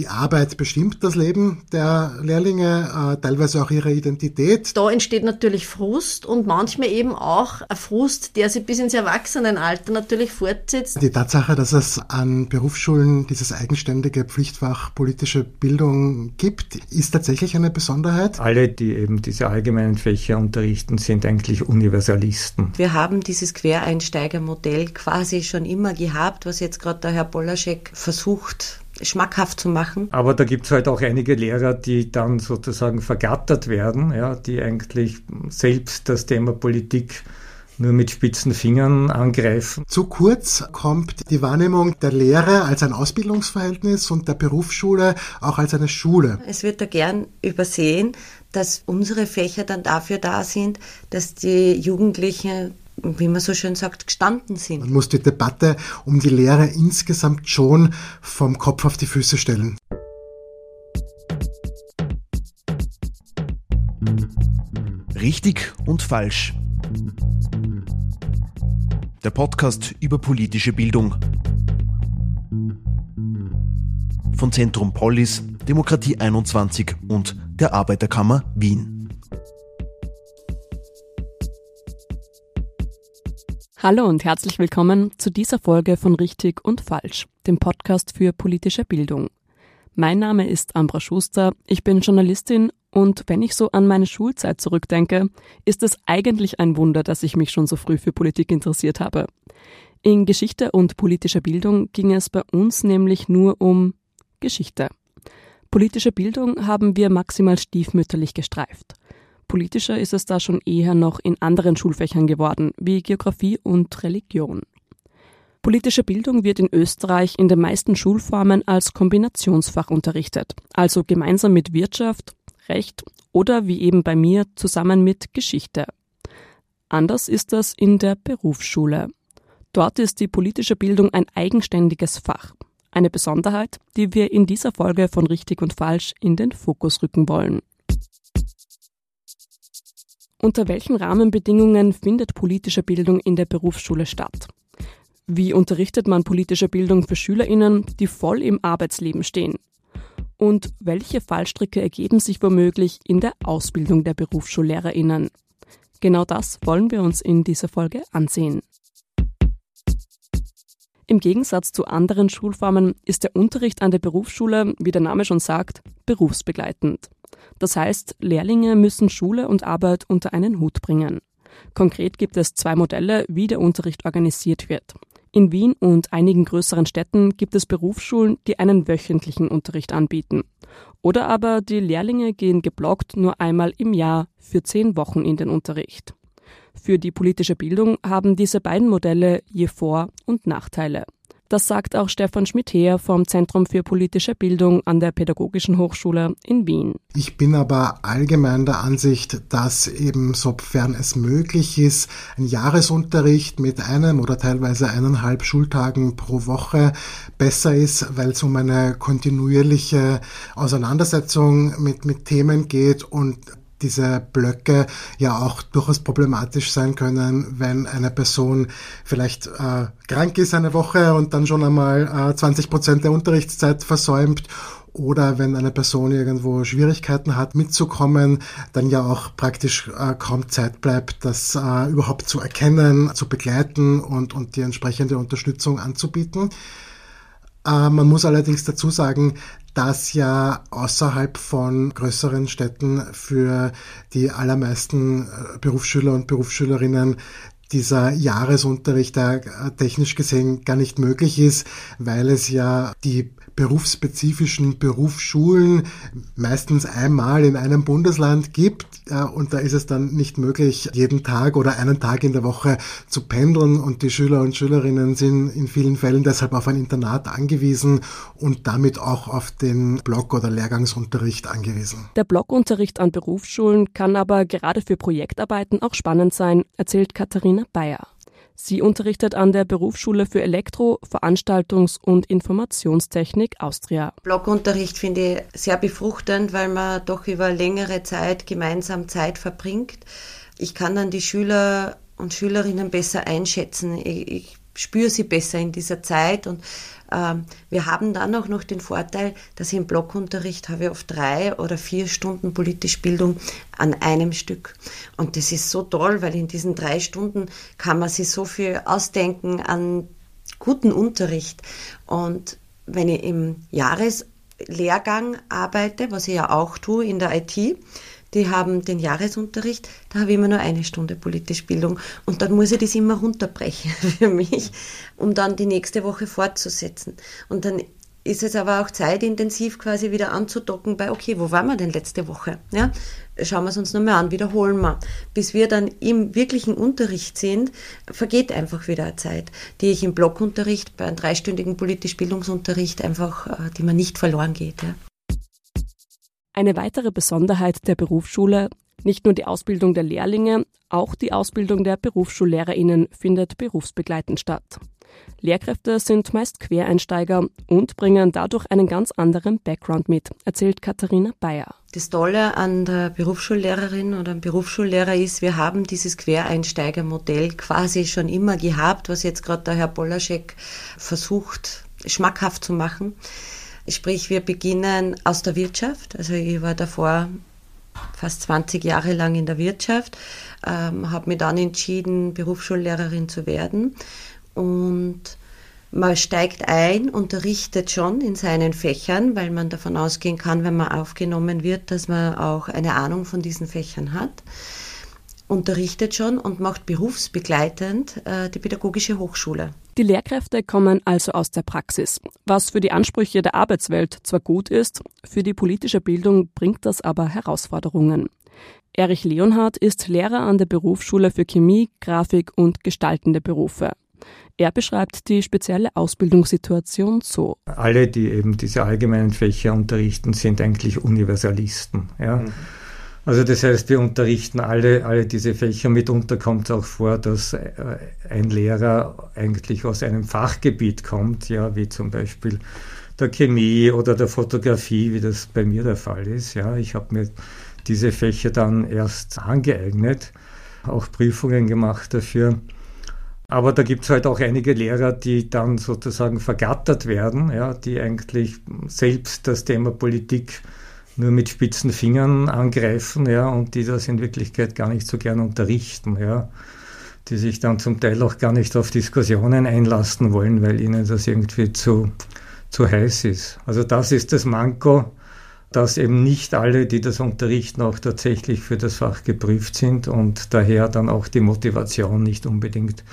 Die Arbeit bestimmt das Leben der Lehrlinge, äh, teilweise auch ihre Identität. Da entsteht natürlich Frust und manchmal eben auch ein Frust, der sich bis ins Erwachsenenalter natürlich fortsetzt. Die Tatsache, dass es an Berufsschulen dieses eigenständige Pflichtfach politische Bildung gibt, ist tatsächlich eine Besonderheit. Alle, die eben diese allgemeinen Fächer unterrichten, sind eigentlich Universalisten. Wir haben dieses Quereinsteigermodell quasi schon immer gehabt, was jetzt gerade der Herr Polaschek versucht schmackhaft zu machen. Aber da gibt es halt auch einige Lehrer, die dann sozusagen vergattert werden, ja, die eigentlich selbst das Thema Politik nur mit spitzen Fingern angreifen. Zu kurz kommt die Wahrnehmung der Lehre als ein Ausbildungsverhältnis und der Berufsschule auch als eine Schule. Es wird da gern übersehen, dass unsere Fächer dann dafür da sind, dass die Jugendlichen wie man so schön sagt, gestanden sind. Man muss die Debatte um die Lehre insgesamt schon vom Kopf auf die Füße stellen. Richtig und falsch. Der Podcast über politische Bildung. Von Zentrum Polis, Demokratie 21 und der Arbeiterkammer Wien. Hallo und herzlich willkommen zu dieser Folge von Richtig und Falsch, dem Podcast für politische Bildung. Mein Name ist Ambra Schuster, ich bin Journalistin und wenn ich so an meine Schulzeit zurückdenke, ist es eigentlich ein Wunder, dass ich mich schon so früh für Politik interessiert habe. In Geschichte und politischer Bildung ging es bei uns nämlich nur um Geschichte. Politische Bildung haben wir maximal stiefmütterlich gestreift. Politischer ist es da schon eher noch in anderen Schulfächern geworden, wie Geografie und Religion. Politische Bildung wird in Österreich in den meisten Schulformen als Kombinationsfach unterrichtet, also gemeinsam mit Wirtschaft, Recht oder wie eben bei mir zusammen mit Geschichte. Anders ist das in der Berufsschule. Dort ist die politische Bildung ein eigenständiges Fach. Eine Besonderheit, die wir in dieser Folge von Richtig und Falsch in den Fokus rücken wollen. Unter welchen Rahmenbedingungen findet politische Bildung in der Berufsschule statt? Wie unterrichtet man politische Bildung für Schülerinnen, die voll im Arbeitsleben stehen? Und welche Fallstricke ergeben sich womöglich in der Ausbildung der Berufsschullehrerinnen? Genau das wollen wir uns in dieser Folge ansehen. Im Gegensatz zu anderen Schulformen ist der Unterricht an der Berufsschule, wie der Name schon sagt, berufsbegleitend. Das heißt, Lehrlinge müssen Schule und Arbeit unter einen Hut bringen. Konkret gibt es zwei Modelle, wie der Unterricht organisiert wird. In Wien und einigen größeren Städten gibt es Berufsschulen, die einen wöchentlichen Unterricht anbieten. Oder aber die Lehrlinge gehen geblockt nur einmal im Jahr für zehn Wochen in den Unterricht. Für die politische Bildung haben diese beiden Modelle je Vor- und Nachteile. Das sagt auch Stefan Schmidheer vom Zentrum für politische Bildung an der Pädagogischen Hochschule in Wien. Ich bin aber allgemein der Ansicht, dass eben sofern es möglich ist, ein Jahresunterricht mit einem oder teilweise eineinhalb Schultagen pro Woche besser ist, weil es um eine kontinuierliche Auseinandersetzung mit, mit Themen geht und diese Blöcke ja auch durchaus problematisch sein können, wenn eine Person vielleicht äh, krank ist eine Woche und dann schon einmal äh, 20 Prozent der Unterrichtszeit versäumt oder wenn eine Person irgendwo Schwierigkeiten hat mitzukommen, dann ja auch praktisch äh, kaum Zeit bleibt, das äh, überhaupt zu erkennen, zu begleiten und, und die entsprechende Unterstützung anzubieten. Äh, man muss allerdings dazu sagen, dass ja außerhalb von größeren Städten für die allermeisten äh, Berufsschüler und Berufsschülerinnen dieser Jahresunterricht da technisch gesehen gar nicht möglich ist, weil es ja die berufsspezifischen Berufsschulen meistens einmal in einem Bundesland gibt und da ist es dann nicht möglich, jeden Tag oder einen Tag in der Woche zu pendeln und die Schüler und Schülerinnen sind in vielen Fällen deshalb auf ein Internat angewiesen und damit auch auf den Block- oder Lehrgangsunterricht angewiesen. Der Blockunterricht an Berufsschulen kann aber gerade für Projektarbeiten auch spannend sein, erzählt Katharina Bayer. Sie unterrichtet an der Berufsschule für Elektro-, Veranstaltungs- und Informationstechnik Austria. Blockunterricht finde ich sehr befruchtend, weil man doch über längere Zeit gemeinsam Zeit verbringt. Ich kann dann die Schüler und Schülerinnen besser einschätzen. Ich, ich spüre sie besser in dieser Zeit und wir haben dann auch noch den Vorteil, dass im Blockunterricht habe ich oft drei oder vier Stunden politische Bildung an einem Stück. Und das ist so toll, weil in diesen drei Stunden kann man sich so viel ausdenken an guten Unterricht. Und wenn ich im Jahreslehrgang arbeite, was ich ja auch tue in der IT, die haben den Jahresunterricht, da habe ich immer nur eine Stunde politische Bildung und dann muss ich das immer runterbrechen für mich, um dann die nächste Woche fortzusetzen. Und dann ist es aber auch zeitintensiv quasi wieder anzudocken bei, okay, wo waren wir denn letzte Woche? Ja, schauen wir es uns nochmal an, wiederholen wir. Bis wir dann im wirklichen Unterricht sind, vergeht einfach wieder eine Zeit, die ich im Blockunterricht, bei einem dreistündigen politisch Bildungsunterricht einfach, äh, die man nicht verloren geht. Ja. Eine weitere Besonderheit der Berufsschule, nicht nur die Ausbildung der Lehrlinge, auch die Ausbildung der Berufsschullehrerinnen findet berufsbegleitend statt. Lehrkräfte sind meist Quereinsteiger und bringen dadurch einen ganz anderen Background mit, erzählt Katharina Bayer. Das Tolle an der Berufsschullehrerin oder dem Berufsschullehrer ist, wir haben dieses Quereinsteigermodell quasi schon immer gehabt, was jetzt gerade der Herr Polaschek versucht, schmackhaft zu machen. Sprich, wir beginnen aus der Wirtschaft. Also ich war davor fast 20 Jahre lang in der Wirtschaft, ähm, habe mich dann entschieden, Berufsschullehrerin zu werden. Und man steigt ein, unterrichtet schon in seinen Fächern, weil man davon ausgehen kann, wenn man aufgenommen wird, dass man auch eine Ahnung von diesen Fächern hat unterrichtet schon und macht berufsbegleitend äh, die pädagogische Hochschule. Die Lehrkräfte kommen also aus der Praxis. Was für die Ansprüche der Arbeitswelt zwar gut ist, für die politische Bildung bringt das aber Herausforderungen. Erich Leonhardt ist Lehrer an der Berufsschule für Chemie, Grafik und gestaltende Berufe. Er beschreibt die spezielle Ausbildungssituation so. Alle, die eben diese allgemeinen Fächer unterrichten, sind eigentlich Universalisten. Ja. Mhm. Also das heißt, wir unterrichten alle, alle diese Fächer. Mitunter kommt es auch vor, dass äh, ein Lehrer eigentlich aus einem Fachgebiet kommt, ja, wie zum Beispiel der Chemie oder der Fotografie, wie das bei mir der Fall ist. Ja, ich habe mir diese Fächer dann erst angeeignet, auch Prüfungen gemacht dafür. Aber da gibt es halt auch einige Lehrer, die dann sozusagen vergattert werden, ja, die eigentlich selbst das Thema Politik nur mit spitzen Fingern angreifen, ja, und die das in Wirklichkeit gar nicht so gern unterrichten, ja, die sich dann zum Teil auch gar nicht auf Diskussionen einlassen wollen, weil ihnen das irgendwie zu, zu heiß ist. Also das ist das Manko, dass eben nicht alle, die das unterrichten, auch tatsächlich für das Fach geprüft sind und daher dann auch die Motivation nicht unbedingt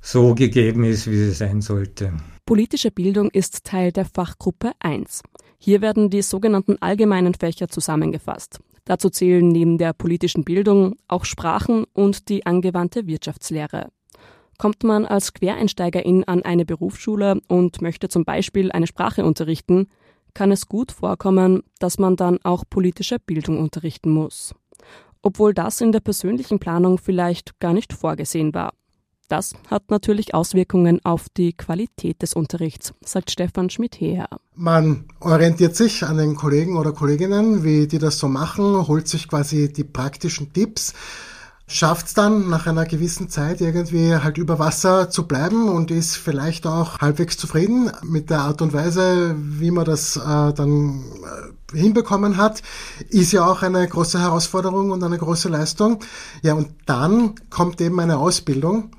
so gegeben ist, wie sie sein sollte. Politische Bildung ist Teil der Fachgruppe 1. Hier werden die sogenannten allgemeinen Fächer zusammengefasst. Dazu zählen neben der politischen Bildung auch Sprachen und die angewandte Wirtschaftslehre. Kommt man als Quereinsteigerin an eine Berufsschule und möchte zum Beispiel eine Sprache unterrichten, kann es gut vorkommen, dass man dann auch politische Bildung unterrichten muss. Obwohl das in der persönlichen Planung vielleicht gar nicht vorgesehen war. Das hat natürlich Auswirkungen auf die Qualität des Unterrichts, sagt Stefan Schmidt-Heer. Man orientiert sich an den Kollegen oder Kolleginnen, wie die das so machen, holt sich quasi die praktischen Tipps, schafft es dann nach einer gewissen Zeit irgendwie halt über Wasser zu bleiben und ist vielleicht auch halbwegs zufrieden mit der Art und Weise, wie man das äh, dann äh, hinbekommen hat, ist ja auch eine große Herausforderung und eine große Leistung. Ja, und dann kommt eben eine Ausbildung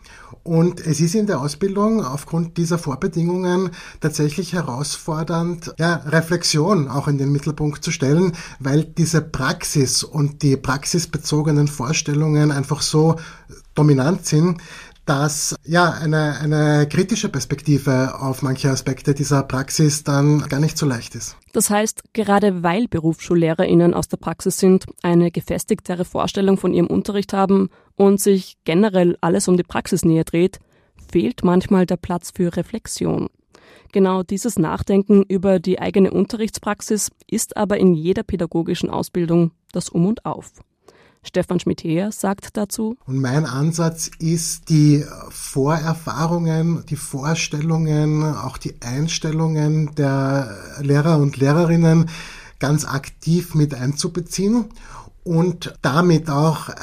und es ist in der Ausbildung aufgrund dieser Vorbedingungen tatsächlich herausfordernd, ja, Reflexion auch in den Mittelpunkt zu stellen, weil diese Praxis und die praxisbezogenen Vorstellungen einfach so dominant sind, dass ja eine, eine kritische Perspektive auf manche Aspekte dieser Praxis dann gar nicht so leicht ist. Das heißt, gerade weil BerufsschullehrerInnen aus der Praxis sind, eine gefestigtere Vorstellung von ihrem Unterricht haben und sich generell alles um die Praxisnähe dreht, fehlt manchmal der Platz für Reflexion. Genau dieses Nachdenken über die eigene Unterrichtspraxis ist aber in jeder pädagogischen Ausbildung das Um und Auf. Stefan Schmidt-Heer sagt dazu. Und mein Ansatz ist, die Vorerfahrungen, die Vorstellungen, auch die Einstellungen der Lehrer und Lehrerinnen ganz aktiv mit einzubeziehen und damit auch äh,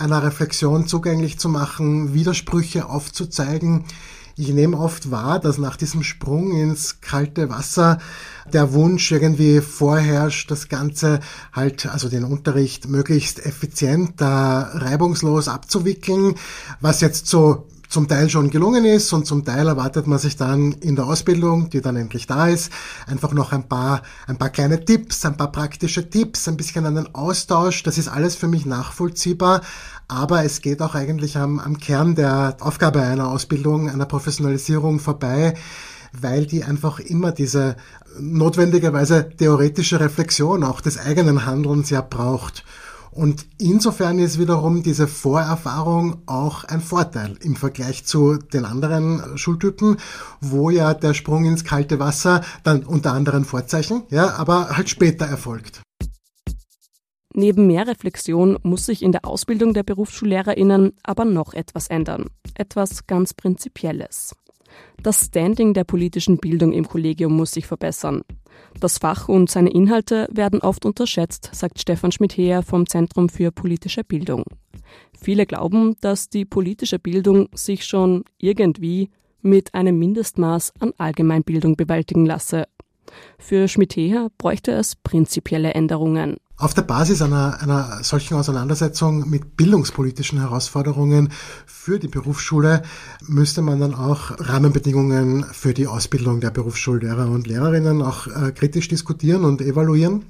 einer Reflexion zugänglich zu machen, Widersprüche aufzuzeigen, Ich nehme oft wahr, dass nach diesem Sprung ins kalte Wasser der Wunsch irgendwie vorherrscht, das Ganze halt, also den Unterricht möglichst effizient, reibungslos abzuwickeln, was jetzt so zum Teil schon gelungen ist und zum Teil erwartet man sich dann in der Ausbildung, die dann endlich da ist, einfach noch ein paar, ein paar kleine Tipps, ein paar praktische Tipps, ein bisschen einen Austausch. Das ist alles für mich nachvollziehbar. Aber es geht auch eigentlich am, am Kern der Aufgabe einer Ausbildung, einer Professionalisierung vorbei, weil die einfach immer diese notwendigerweise theoretische Reflexion auch des eigenen Handelns ja braucht. Und insofern ist wiederum diese Vorerfahrung auch ein Vorteil im Vergleich zu den anderen Schultypen, wo ja der Sprung ins kalte Wasser dann unter anderen Vorzeichen, ja, aber halt später erfolgt. Neben mehr Reflexion muss sich in der Ausbildung der BerufsschullehrerInnen aber noch etwas ändern. Etwas ganz Prinzipielles. Das Standing der politischen Bildung im Kollegium muss sich verbessern. Das Fach und seine Inhalte werden oft unterschätzt, sagt Stefan Schmidheer vom Zentrum für politische Bildung. Viele glauben, dass die politische Bildung sich schon irgendwie mit einem Mindestmaß an Allgemeinbildung bewältigen lasse. Für Schmidheer bräuchte es prinzipielle Änderungen. Auf der Basis einer, einer solchen Auseinandersetzung mit bildungspolitischen Herausforderungen für die Berufsschule müsste man dann auch Rahmenbedingungen für die Ausbildung der Berufsschullehrer und Lehrerinnen auch äh, kritisch diskutieren und evaluieren.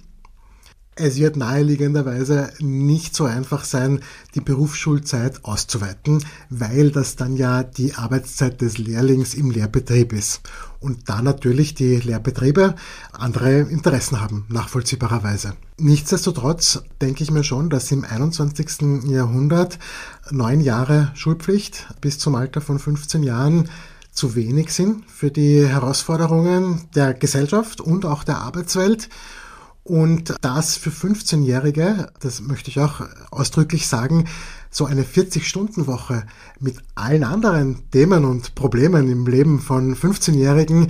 Es wird naheliegenderweise nicht so einfach sein, die Berufsschulzeit auszuweiten, weil das dann ja die Arbeitszeit des Lehrlings im Lehrbetrieb ist. Und da natürlich die Lehrbetriebe andere Interessen haben, nachvollziehbarerweise. Nichtsdestotrotz denke ich mir schon, dass im 21. Jahrhundert neun Jahre Schulpflicht bis zum Alter von 15 Jahren zu wenig sind für die Herausforderungen der Gesellschaft und auch der Arbeitswelt. Und das für 15-Jährige, das möchte ich auch ausdrücklich sagen, so eine 40-Stunden-Woche mit allen anderen Themen und Problemen im Leben von 15-Jährigen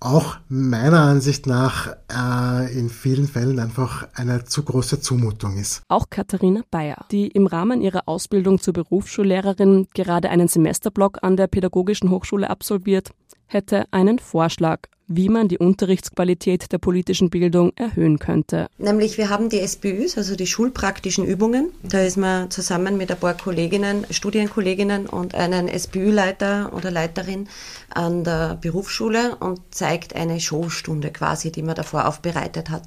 auch meiner Ansicht nach äh, in vielen Fällen einfach eine zu große Zumutung ist. Auch Katharina Bayer, die im Rahmen ihrer Ausbildung zur Berufsschullehrerin gerade einen Semesterblock an der Pädagogischen Hochschule absolviert, hätte einen Vorschlag wie man die Unterrichtsqualität der politischen Bildung erhöhen könnte. Nämlich wir haben die SBÜs, also die schulpraktischen Übungen. Da ist man zusammen mit ein paar Kolleginnen, Studienkolleginnen und einen SBÜ-Leiter oder Leiterin an der Berufsschule und zeigt eine Showstunde quasi, die man davor aufbereitet hat.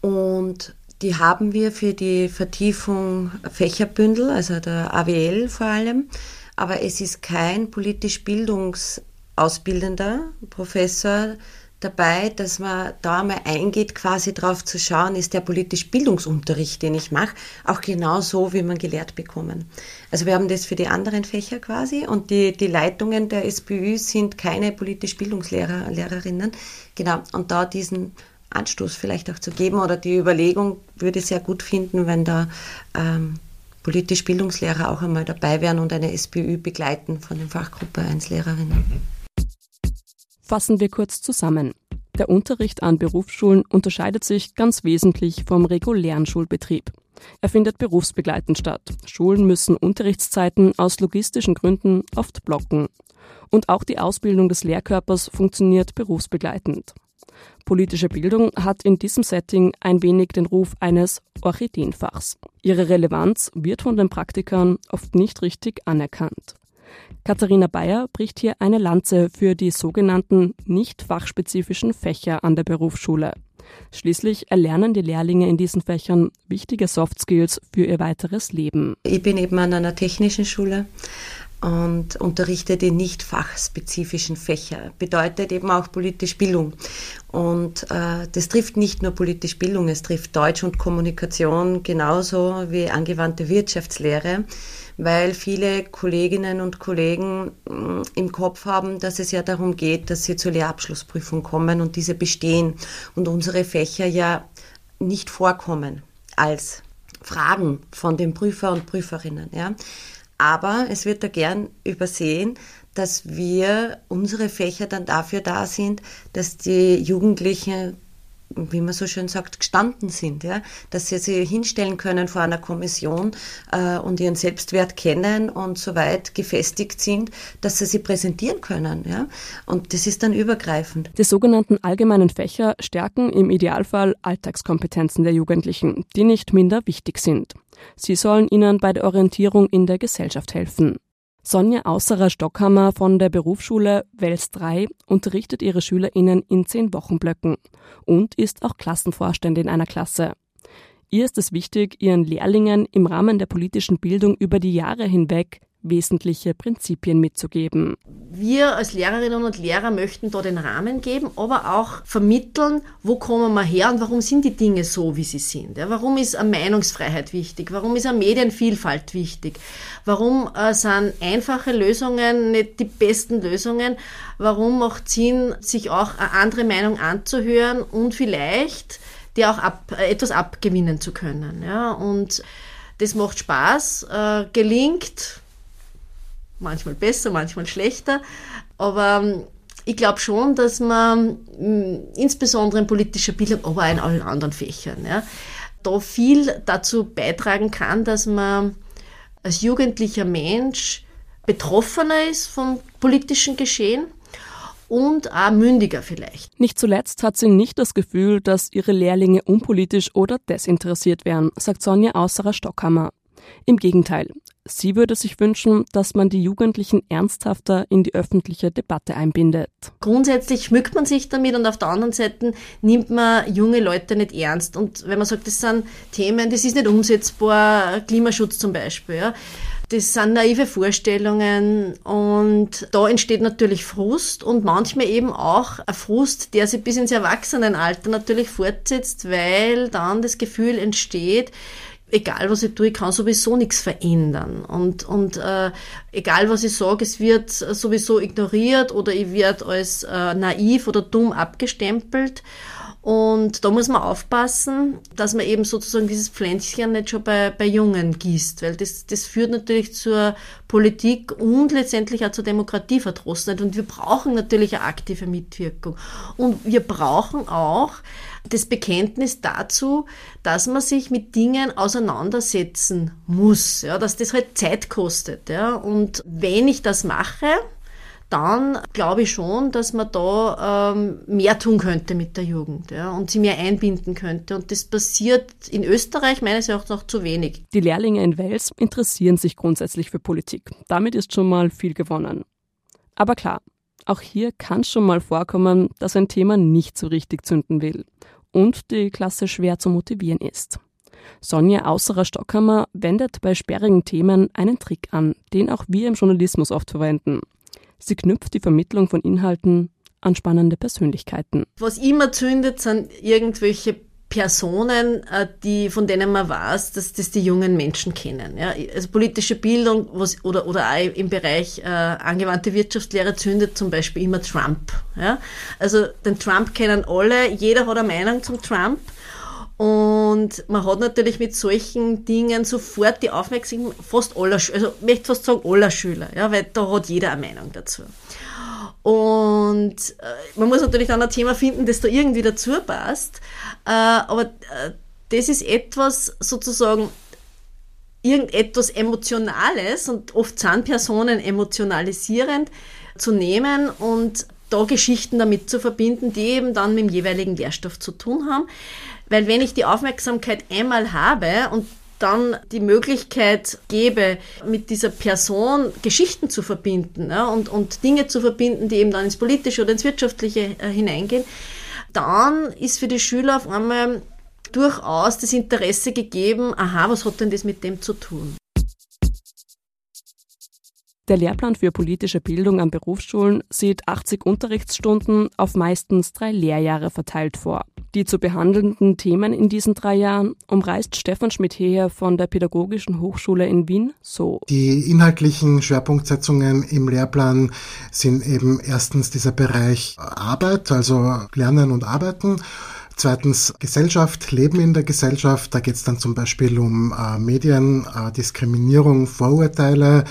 Und die haben wir für die Vertiefung Fächerbündel, also der AWL vor allem. Aber es ist kein politisch Bildungs Ausbildender, Professor dabei, dass man da mal eingeht, quasi drauf zu schauen, ist der politisch Bildungsunterricht, den ich mache, auch genau so, wie man gelehrt bekommen. Also wir haben das für die anderen Fächer quasi und die, die Leitungen der SPÜ sind keine politisch Bildungslehrer, Lehrerinnen. Genau, und da diesen Anstoß vielleicht auch zu geben oder die Überlegung würde ich sehr gut finden, wenn da ähm, politisch Bildungslehrer auch einmal dabei wären und eine SPÜ begleiten von den Fachgruppe 1 Lehrerinnen. Fassen wir kurz zusammen. Der Unterricht an Berufsschulen unterscheidet sich ganz wesentlich vom regulären Schulbetrieb. Er findet berufsbegleitend statt. Schulen müssen Unterrichtszeiten aus logistischen Gründen oft blocken. Und auch die Ausbildung des Lehrkörpers funktioniert berufsbegleitend. Politische Bildung hat in diesem Setting ein wenig den Ruf eines Orchideenfachs. Ihre Relevanz wird von den Praktikern oft nicht richtig anerkannt. Katharina Bayer bricht hier eine Lanze für die sogenannten nicht fachspezifischen Fächer an der Berufsschule. Schließlich erlernen die Lehrlinge in diesen Fächern wichtige Soft Skills für ihr weiteres Leben. Ich bin eben an einer technischen Schule und unterrichte die nicht fachspezifischen Fächer. Bedeutet eben auch politisch Bildung. Und äh, das trifft nicht nur politisch Bildung, es trifft Deutsch und Kommunikation genauso wie angewandte Wirtschaftslehre weil viele Kolleginnen und Kollegen mm, im Kopf haben, dass es ja darum geht, dass sie zur Lehrabschlussprüfung kommen und diese bestehen und unsere Fächer ja nicht vorkommen als Fragen von den Prüfer und Prüferinnen. Ja. Aber es wird da gern übersehen, dass wir unsere Fächer dann dafür da sind, dass die Jugendlichen wie man so schön sagt, gestanden sind, ja, dass sie sich hinstellen können vor einer Kommission äh, und ihren Selbstwert kennen und so weit gefestigt sind, dass sie sie präsentieren können, ja. Und das ist dann übergreifend. Die sogenannten allgemeinen Fächer stärken im Idealfall Alltagskompetenzen der Jugendlichen, die nicht minder wichtig sind. Sie sollen ihnen bei der Orientierung in der Gesellschaft helfen. Sonja Ausserer-Stockhammer von der Berufsschule Wels 3 unterrichtet ihre SchülerInnen in zehn Wochenblöcken und ist auch Klassenvorständin einer Klasse. Ihr ist es wichtig, ihren Lehrlingen im Rahmen der politischen Bildung über die Jahre hinweg wesentliche Prinzipien mitzugeben. Wir als Lehrerinnen und Lehrer möchten da den Rahmen geben, aber auch vermitteln, wo kommen wir her und warum sind die Dinge so, wie sie sind. Warum ist eine Meinungsfreiheit wichtig? Warum ist eine Medienvielfalt wichtig? Warum äh, sind einfache Lösungen nicht die besten Lösungen? Warum macht Sinn, sich auch eine andere Meinung anzuhören und vielleicht die auch ab, äh, etwas abgewinnen zu können? Ja, und das macht Spaß, äh, gelingt manchmal besser, manchmal schlechter. Aber ähm, ich glaube schon, dass man mm, insbesondere in politischer Bildung, aber auch in allen anderen Fächern, ja, da viel dazu beitragen kann, dass man als jugendlicher Mensch betroffener ist vom politischen Geschehen und auch mündiger vielleicht. Nicht zuletzt hat sie nicht das Gefühl, dass ihre Lehrlinge unpolitisch oder desinteressiert wären, sagt Sonja Ausserer Stockhammer. Im Gegenteil, Sie würde sich wünschen, dass man die Jugendlichen ernsthafter in die öffentliche Debatte einbindet. Grundsätzlich schmückt man sich damit und auf der anderen Seite nimmt man junge Leute nicht ernst. Und wenn man sagt, das sind Themen, das ist nicht umsetzbar, Klimaschutz zum Beispiel, ja, das sind naive Vorstellungen und da entsteht natürlich Frust und manchmal eben auch ein Frust, der sich bis ins Erwachsenenalter natürlich fortsetzt, weil dann das Gefühl entsteht, egal was ich tue, ich kann sowieso nichts verändern. Und, und äh, egal was ich sage, es wird sowieso ignoriert oder ich werde als äh, naiv oder dumm abgestempelt. Und da muss man aufpassen, dass man eben sozusagen dieses Pflänzchen nicht schon bei, bei Jungen gießt, weil das, das führt natürlich zur Politik und letztendlich auch zur Demokratieverdrossenheit. Und wir brauchen natürlich eine aktive Mitwirkung. Und wir brauchen auch das Bekenntnis dazu, dass man sich mit Dingen auseinandersetzen muss, ja, dass das halt Zeit kostet. Ja. Und wenn ich das mache, dann glaube ich schon, dass man da ähm, mehr tun könnte mit der Jugend ja, und sie mehr einbinden könnte. Und das passiert in Österreich meines Erachtens noch zu wenig. Die Lehrlinge in Wels interessieren sich grundsätzlich für Politik. Damit ist schon mal viel gewonnen. Aber klar, auch hier kann es schon mal vorkommen, dass ein Thema nicht so richtig zünden will und die Klasse schwer zu motivieren ist. Sonja Ausserer Stockhammer wendet bei sperrigen Themen einen Trick an, den auch wir im Journalismus oft verwenden. Sie knüpft die Vermittlung von Inhalten an spannende Persönlichkeiten. Was immer zündet, sind irgendwelche Personen, äh, die, von denen man weiß, dass das die jungen Menschen kennen. Ja? Also politische Bildung was, oder, oder auch im Bereich äh, angewandte Wirtschaftslehre zündet zum Beispiel immer Trump. Ja? Also den Trump kennen alle, jeder hat eine Meinung zum Trump. Und man hat natürlich mit solchen Dingen sofort die Aufmerksamkeit fast aller, also ich möchte fast sagen aller Schüler, ja, weil da hat jeder eine Meinung dazu. Und äh, man muss natürlich dann ein Thema finden, das da irgendwie dazu passt. Äh, aber äh, das ist etwas sozusagen, irgendetwas Emotionales und oft sind Personen emotionalisierend zu nehmen und da Geschichten damit zu verbinden, die eben dann mit dem jeweiligen Lehrstoff zu tun haben. Weil wenn ich die Aufmerksamkeit einmal habe und dann die Möglichkeit gebe, mit dieser Person Geschichten zu verbinden ja, und, und Dinge zu verbinden, die eben dann ins Politische oder ins Wirtschaftliche äh, hineingehen, dann ist für die Schüler auf einmal durchaus das Interesse gegeben, aha, was hat denn das mit dem zu tun? Der Lehrplan für politische Bildung an Berufsschulen sieht 80 Unterrichtsstunden auf meistens drei Lehrjahre verteilt vor. Die zu behandelnden Themen in diesen drei Jahren umreißt Stefan Schmidt-Heher von der Pädagogischen Hochschule in Wien so. Die inhaltlichen Schwerpunktsetzungen im Lehrplan sind eben erstens dieser Bereich Arbeit, also Lernen und Arbeiten. Zweitens Gesellschaft, Leben in der Gesellschaft. Da geht es dann zum Beispiel um äh, Medien, äh, Diskriminierung, Vorurteile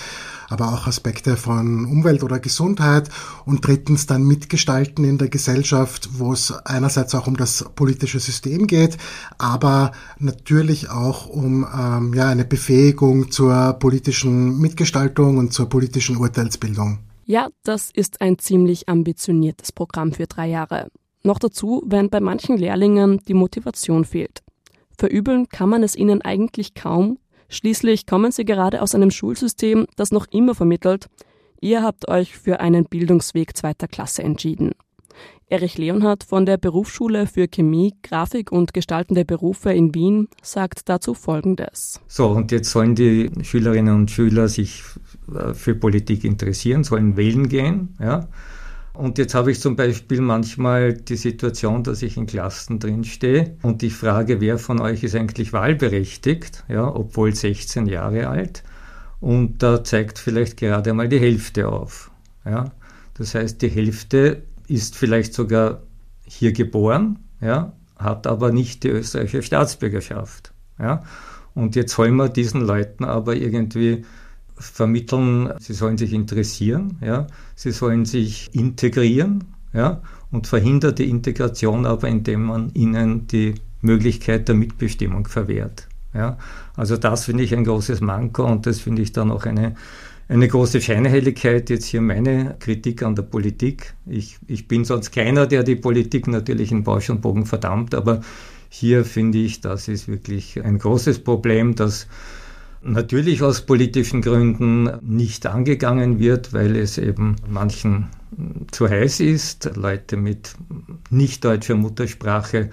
aber auch Aspekte von Umwelt oder Gesundheit und drittens dann mitgestalten in der Gesellschaft, wo es einerseits auch um das politische System geht, aber natürlich auch um ähm, ja, eine Befähigung zur politischen Mitgestaltung und zur politischen Urteilsbildung. Ja, das ist ein ziemlich ambitioniertes Programm für drei Jahre. Noch dazu, während bei manchen Lehrlingen die Motivation fehlt. Verübeln kann man es ihnen eigentlich kaum. Schließlich kommen sie gerade aus einem Schulsystem, das noch immer vermittelt, ihr habt euch für einen Bildungsweg zweiter Klasse entschieden. Erich Leonhardt von der Berufsschule für Chemie, Grafik und gestaltende Berufe in Wien sagt dazu Folgendes. So, und jetzt sollen die Schülerinnen und Schüler sich äh, für Politik interessieren, sollen wählen gehen. Ja? Und jetzt habe ich zum Beispiel manchmal die Situation, dass ich in Klassen drinstehe und ich frage, wer von euch ist eigentlich wahlberechtigt, ja, obwohl 16 Jahre alt. Und da zeigt vielleicht gerade mal die Hälfte auf. Ja. Das heißt, die Hälfte ist vielleicht sogar hier geboren, ja, hat aber nicht die österreichische Staatsbürgerschaft. Ja. Und jetzt wollen wir diesen Leuten aber irgendwie vermitteln, sie sollen sich interessieren, ja, sie sollen sich integrieren, ja, und verhindert die Integration aber, indem man ihnen die Möglichkeit der Mitbestimmung verwehrt. Ja. Also das finde ich ein großes Manko und das finde ich dann auch eine, eine große Scheinheiligkeit. Jetzt hier meine Kritik an der Politik. Ich, ich bin sonst keiner, der die Politik natürlich in Bausch und Bogen verdammt, aber hier finde ich, das ist wirklich ein großes Problem, dass natürlich aus politischen Gründen nicht angegangen wird, weil es eben manchen zu heiß ist, Leute mit nicht deutscher Muttersprache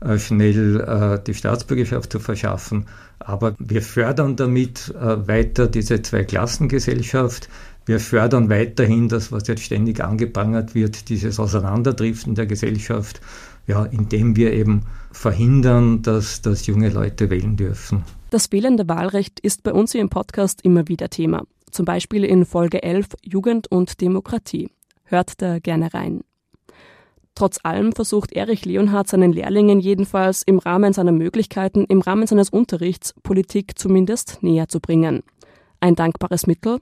äh, schnell äh, die Staatsbürgerschaft zu verschaffen. Aber wir fördern damit äh, weiter diese Zweiklassengesellschaft. Wir fördern weiterhin das, was jetzt ständig angeprangert wird, dieses Auseinanderdriften der Gesellschaft, ja, indem wir eben verhindern, dass, dass junge Leute wählen dürfen. Das fehlende Wahlrecht ist bei uns hier im Podcast immer wieder Thema. Zum Beispiel in Folge 11 Jugend und Demokratie. Hört da gerne rein. Trotz allem versucht Erich Leonhardt seinen Lehrlingen jedenfalls im Rahmen seiner Möglichkeiten, im Rahmen seines Unterrichts Politik zumindest näher zu bringen. Ein dankbares Mittel,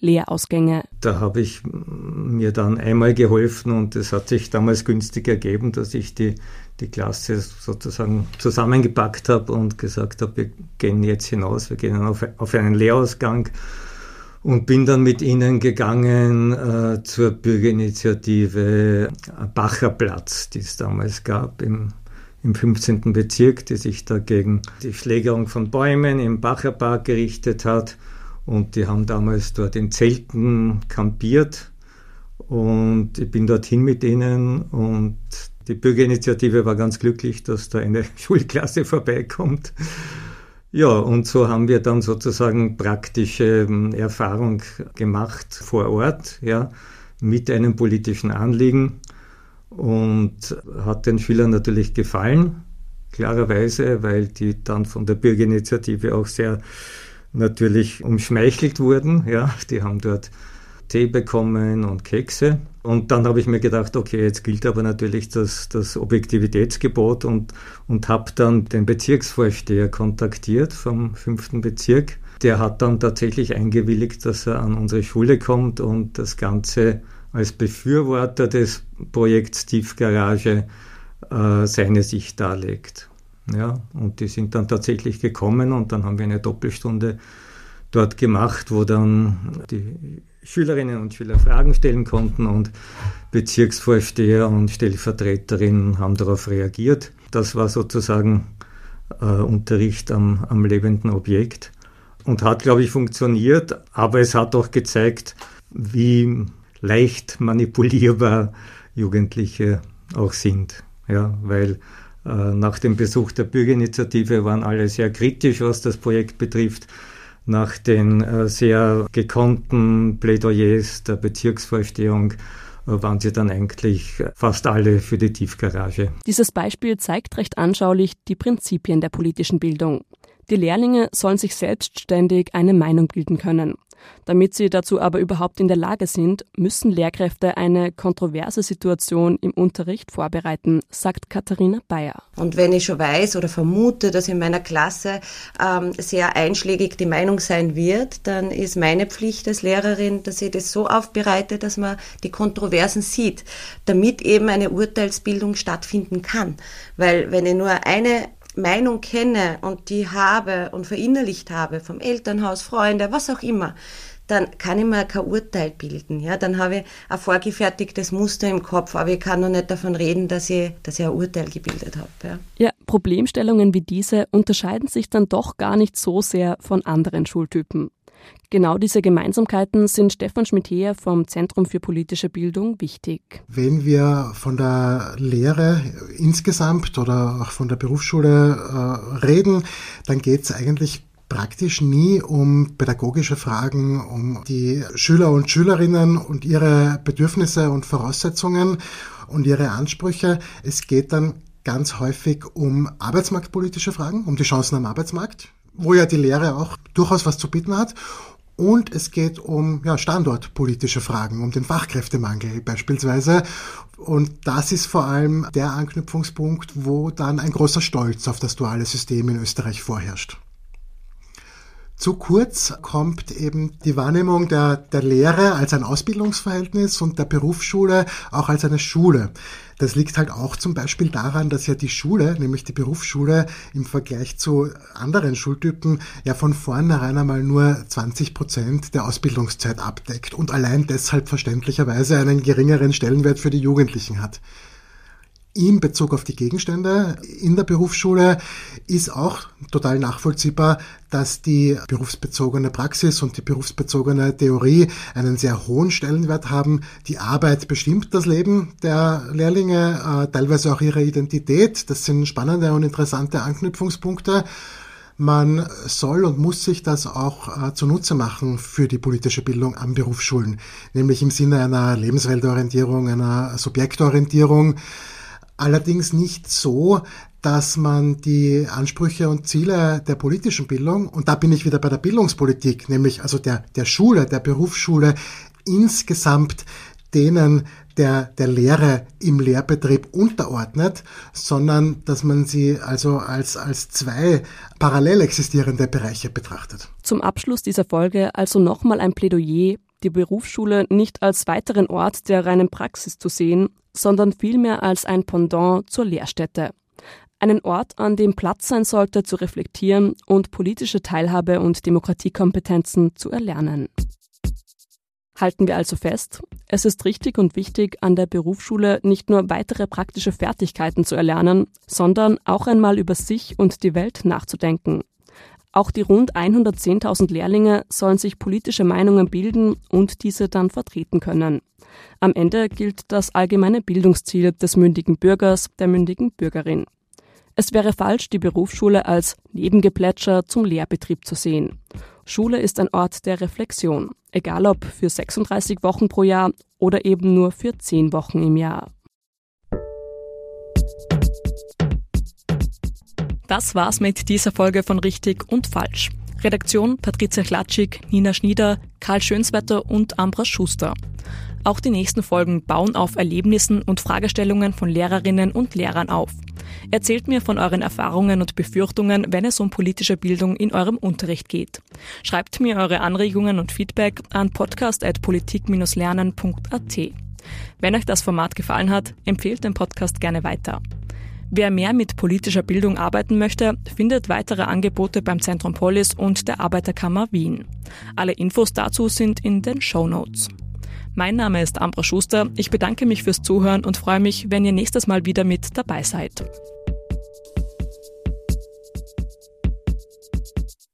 Lehrausgänge. Da habe ich mir dann einmal geholfen und es hat sich damals günstig ergeben, dass ich die die Klasse sozusagen zusammengepackt habe und gesagt habe, wir gehen jetzt hinaus, wir gehen auf, auf einen Lehrausgang und bin dann mit ihnen gegangen äh, zur Bürgerinitiative Bacherplatz, die es damals gab im, im 15. Bezirk, die sich da gegen die Schlägerung von Bäumen im Bacherpark gerichtet hat. Und die haben damals dort in Zelten kampiert. Und ich bin dorthin mit ihnen und die Bürgerinitiative war ganz glücklich, dass da eine Schulklasse vorbeikommt. Ja, und so haben wir dann sozusagen praktische ähm, Erfahrung gemacht vor Ort, ja, mit einem politischen Anliegen und hat den Schülern natürlich gefallen, klarerweise, weil die dann von der Bürgerinitiative auch sehr natürlich umschmeichelt wurden, ja, die haben dort Tee bekommen und Kekse. Und dann habe ich mir gedacht, okay, jetzt gilt aber natürlich das, das Objektivitätsgebot und, und habe dann den Bezirksvorsteher kontaktiert vom fünften Bezirk. Der hat dann tatsächlich eingewilligt, dass er an unsere Schule kommt und das Ganze als Befürworter des Projekts Tiefgarage äh, seine Sicht darlegt. Ja, und die sind dann tatsächlich gekommen und dann haben wir eine Doppelstunde dort gemacht, wo dann die Schülerinnen und Schüler Fragen stellen konnten und Bezirksvorsteher und Stellvertreterinnen haben darauf reagiert. Das war sozusagen äh, Unterricht am, am lebenden Objekt und hat, glaube ich, funktioniert, aber es hat auch gezeigt, wie leicht manipulierbar Jugendliche auch sind. Ja, weil nach dem Besuch der Bürgerinitiative waren alle sehr kritisch, was das Projekt betrifft nach den äh, sehr gekonnten Plädoyers der Bezirksvorstehung äh, waren sie dann eigentlich fast alle für die Tiefgarage. Dieses Beispiel zeigt recht anschaulich die Prinzipien der politischen Bildung. Die Lehrlinge sollen sich selbstständig eine Meinung bilden können. Damit sie dazu aber überhaupt in der Lage sind, müssen Lehrkräfte eine kontroverse Situation im Unterricht vorbereiten, sagt Katharina Bayer. Und wenn ich schon weiß oder vermute, dass in meiner Klasse ähm, sehr einschlägig die Meinung sein wird, dann ist meine Pflicht als Lehrerin, dass ich das so aufbereite, dass man die Kontroversen sieht, damit eben eine Urteilsbildung stattfinden kann. Weil wenn ich nur eine Meinung kenne und die habe und verinnerlicht habe vom Elternhaus, Freunde, was auch immer, dann kann ich mir kein Urteil bilden. Ja, dann habe ich ein vorgefertigtes Muster im Kopf, aber ich kann noch nicht davon reden, dass ich, dass ich ein Urteil gebildet habe. Ja. ja, Problemstellungen wie diese unterscheiden sich dann doch gar nicht so sehr von anderen Schultypen. Genau diese Gemeinsamkeiten sind Stefan Schmidheer vom Zentrum für politische Bildung wichtig. Wenn wir von der Lehre insgesamt oder auch von der Berufsschule äh, reden, dann geht es eigentlich praktisch nie um pädagogische Fragen, um die Schüler und Schülerinnen und ihre Bedürfnisse und Voraussetzungen und ihre Ansprüche. Es geht dann ganz häufig um arbeitsmarktpolitische Fragen, um die Chancen am Arbeitsmarkt, wo ja die Lehre auch durchaus was zu bieten hat. Und es geht um ja, standortpolitische Fragen, um den Fachkräftemangel beispielsweise. Und das ist vor allem der Anknüpfungspunkt, wo dann ein großer Stolz auf das duale System in Österreich vorherrscht. Zu kurz kommt eben die Wahrnehmung der, der Lehre als ein Ausbildungsverhältnis und der Berufsschule auch als eine Schule. Das liegt halt auch zum Beispiel daran, dass ja die Schule, nämlich die Berufsschule, im Vergleich zu anderen Schultypen ja von vornherein einmal nur 20 Prozent der Ausbildungszeit abdeckt und allein deshalb verständlicherweise einen geringeren Stellenwert für die Jugendlichen hat in Bezug auf die Gegenstände in der Berufsschule ist auch total nachvollziehbar, dass die berufsbezogene Praxis und die berufsbezogene Theorie einen sehr hohen Stellenwert haben. Die Arbeit bestimmt das Leben der Lehrlinge, äh, teilweise auch ihre Identität. Das sind spannende und interessante Anknüpfungspunkte. Man soll und muss sich das auch äh, zunutze machen für die politische Bildung an Berufsschulen, nämlich im Sinne einer Lebensweltorientierung, einer Subjektorientierung. Allerdings nicht so, dass man die Ansprüche und Ziele der politischen Bildung, und da bin ich wieder bei der Bildungspolitik, nämlich also der, der Schule, der Berufsschule, insgesamt denen der, der Lehre im Lehrbetrieb unterordnet, sondern dass man sie also als, als zwei parallel existierende Bereiche betrachtet. Zum Abschluss dieser Folge also nochmal ein Plädoyer, die Berufsschule nicht als weiteren Ort der reinen Praxis zu sehen, sondern vielmehr als ein Pendant zur Lehrstätte. Einen Ort, an dem Platz sein sollte, zu reflektieren und politische Teilhabe und Demokratiekompetenzen zu erlernen. Halten wir also fest, es ist richtig und wichtig, an der Berufsschule nicht nur weitere praktische Fertigkeiten zu erlernen, sondern auch einmal über sich und die Welt nachzudenken. Auch die rund 110.000 Lehrlinge sollen sich politische Meinungen bilden und diese dann vertreten können. Am Ende gilt das allgemeine Bildungsziel des mündigen Bürgers, der mündigen Bürgerin. Es wäre falsch, die Berufsschule als Nebengeplätscher zum Lehrbetrieb zu sehen. Schule ist ein Ort der Reflexion, egal ob für 36 Wochen pro Jahr oder eben nur für 10 Wochen im Jahr. Das war's mit dieser Folge von Richtig und Falsch. Redaktion Patricia Klatschik, Nina Schnieder, Karl Schönswetter und Ambra Schuster. Auch die nächsten Folgen bauen auf Erlebnissen und Fragestellungen von Lehrerinnen und Lehrern auf. Erzählt mir von euren Erfahrungen und Befürchtungen, wenn es um politische Bildung in eurem Unterricht geht. Schreibt mir eure Anregungen und Feedback an podcast.politik-lernen.at. Wenn euch das Format gefallen hat, empfehlt den Podcast gerne weiter. Wer mehr mit politischer Bildung arbeiten möchte, findet weitere Angebote beim Zentrum Polis und der Arbeiterkammer Wien. Alle Infos dazu sind in den Show Notes. Mein Name ist Ambra Schuster. Ich bedanke mich fürs Zuhören und freue mich, wenn ihr nächstes Mal wieder mit dabei seid.